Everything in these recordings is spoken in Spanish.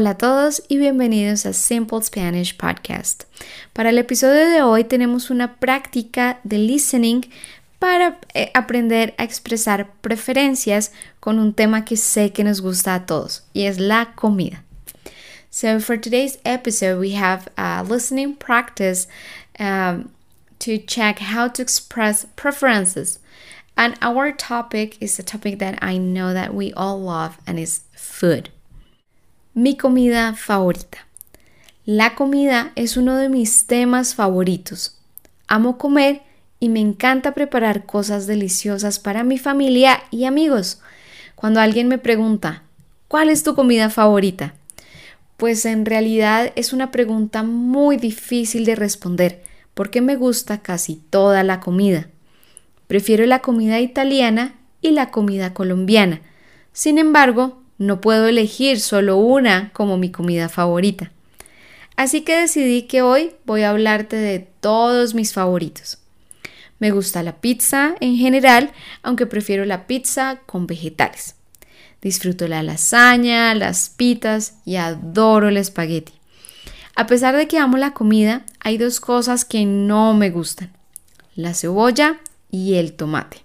Hola a todos y bienvenidos a Simple Spanish Podcast. Para el episodio de hoy tenemos una práctica de listening para eh, aprender a expresar preferencias con un tema que sé que nos gusta a todos y es la comida. So for today's episode we have a listening practice um, to check how to express preferences. And our topic is a topic that I know that we all love and is food. Mi comida favorita. La comida es uno de mis temas favoritos. Amo comer y me encanta preparar cosas deliciosas para mi familia y amigos. Cuando alguien me pregunta, ¿cuál es tu comida favorita? Pues en realidad es una pregunta muy difícil de responder porque me gusta casi toda la comida. Prefiero la comida italiana y la comida colombiana. Sin embargo, no puedo elegir solo una como mi comida favorita. Así que decidí que hoy voy a hablarte de todos mis favoritos. Me gusta la pizza en general, aunque prefiero la pizza con vegetales. Disfruto la lasaña, las pitas y adoro el espagueti. A pesar de que amo la comida, hay dos cosas que no me gustan. La cebolla y el tomate.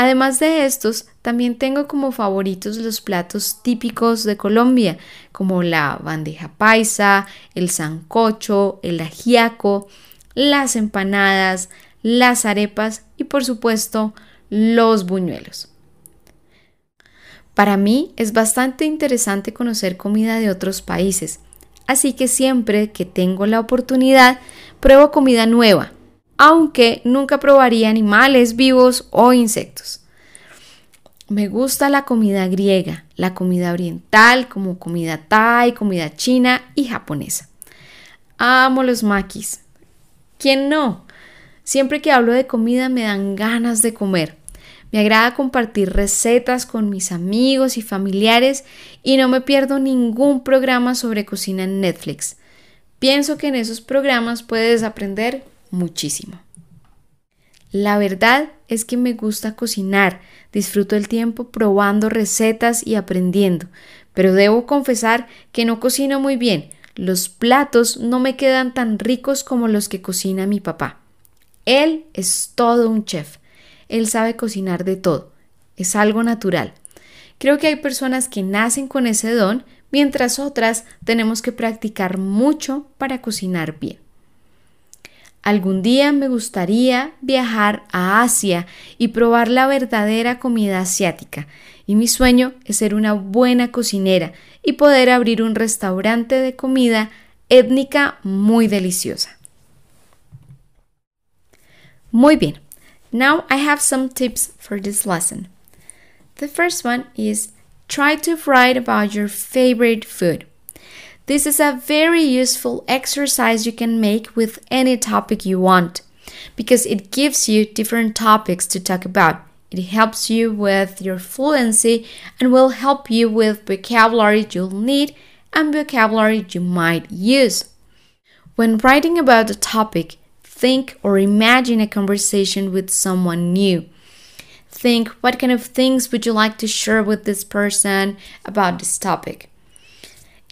Además de estos, también tengo como favoritos los platos típicos de Colombia, como la bandeja paisa, el sancocho, el ajiaco, las empanadas, las arepas y por supuesto los buñuelos. Para mí es bastante interesante conocer comida de otros países, así que siempre que tengo la oportunidad pruebo comida nueva aunque nunca probaría animales vivos o insectos. Me gusta la comida griega, la comida oriental como comida thai, comida china y japonesa. Amo los maquis. ¿Quién no? Siempre que hablo de comida me dan ganas de comer. Me agrada compartir recetas con mis amigos y familiares y no me pierdo ningún programa sobre cocina en Netflix. Pienso que en esos programas puedes aprender muchísimo. La verdad es que me gusta cocinar, disfruto el tiempo probando recetas y aprendiendo, pero debo confesar que no cocino muy bien. Los platos no me quedan tan ricos como los que cocina mi papá. Él es todo un chef. Él sabe cocinar de todo. Es algo natural. Creo que hay personas que nacen con ese don, mientras otras tenemos que practicar mucho para cocinar bien. Algún día me gustaría viajar a Asia y probar la verdadera comida asiática, y mi sueño es ser una buena cocinera y poder abrir un restaurante de comida étnica muy deliciosa. Muy bien. Now I have some tips for this lesson. The first one is try to write about your favorite food. This is a very useful exercise you can make with any topic you want because it gives you different topics to talk about. It helps you with your fluency and will help you with vocabulary you'll need and vocabulary you might use. When writing about a topic, think or imagine a conversation with someone new. Think what kind of things would you like to share with this person about this topic?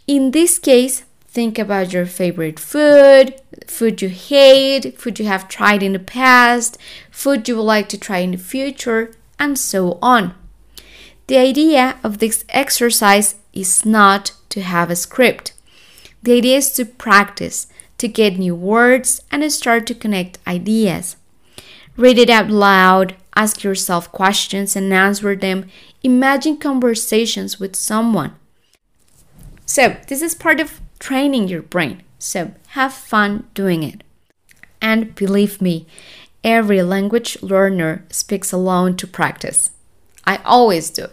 In this case, think about your favorite food, food you hate, food you have tried in the past, food you would like to try in the future, and so on. The idea of this exercise is not to have a script. The idea is to practice, to get new words, and start to connect ideas. Read it out loud, ask yourself questions and answer them. Imagine conversations with someone. So, this is part of training your brain. So, have fun doing it. And believe me, every language learner speaks alone to practice. I always do.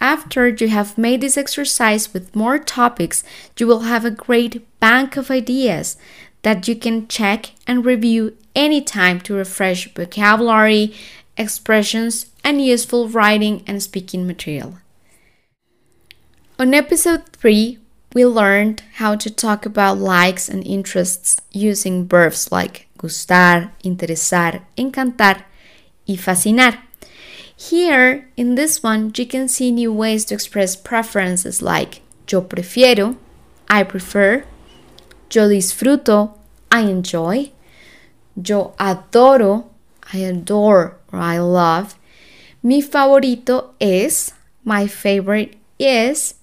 After you have made this exercise with more topics, you will have a great bank of ideas that you can check and review anytime to refresh vocabulary, expressions, and useful writing and speaking material. On episode 3, we learned how to talk about likes and interests using verbs like gustar, interesar, encantar, y fascinar. Here, in this one, you can see new ways to express preferences like yo prefiero, I prefer, yo disfruto, I enjoy, yo adoro, I adore or I love, mi favorito es, my favorite is,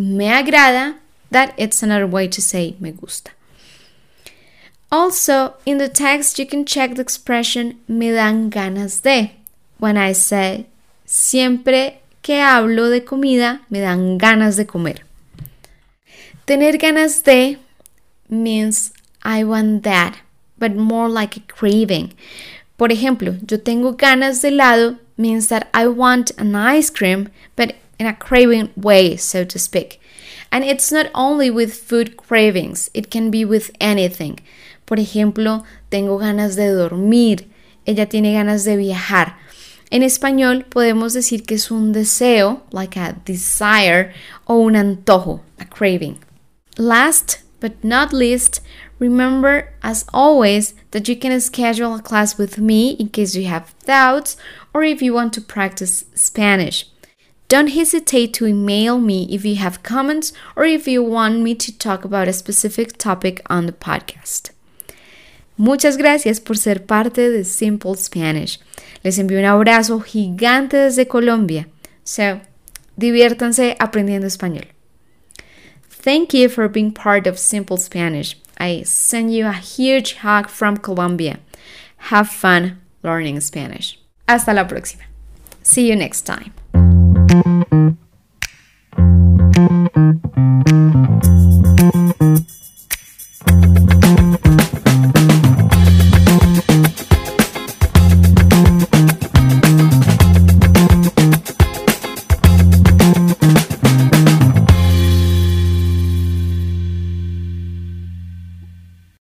me agrada, that it's another way to say me gusta. Also, in the text, you can check the expression me dan ganas de. When I say, siempre que hablo de comida, me dan ganas de comer. Tener ganas de means I want that, but more like a craving. Por ejemplo, yo tengo ganas de helado means that I want an ice cream, but in a craving way, so to speak. And it's not only with food cravings, it can be with anything. Por ejemplo, tengo ganas de dormir, ella tiene ganas de viajar. En español podemos decir que es un deseo, like a desire, o un antojo, a craving. Last but not least, remember as always that you can schedule a class with me in case you have doubts or if you want to practice Spanish. Don't hesitate to email me if you have comments or if you want me to talk about a specific topic on the podcast. Muchas gracias por ser parte de Simple Spanish. Les envío un abrazo gigante desde Colombia. So, diviértanse aprendiendo español. Thank you for being part of Simple Spanish. I send you a huge hug from Colombia. Have fun learning Spanish. Hasta la próxima. See you next time. Mm-hmm.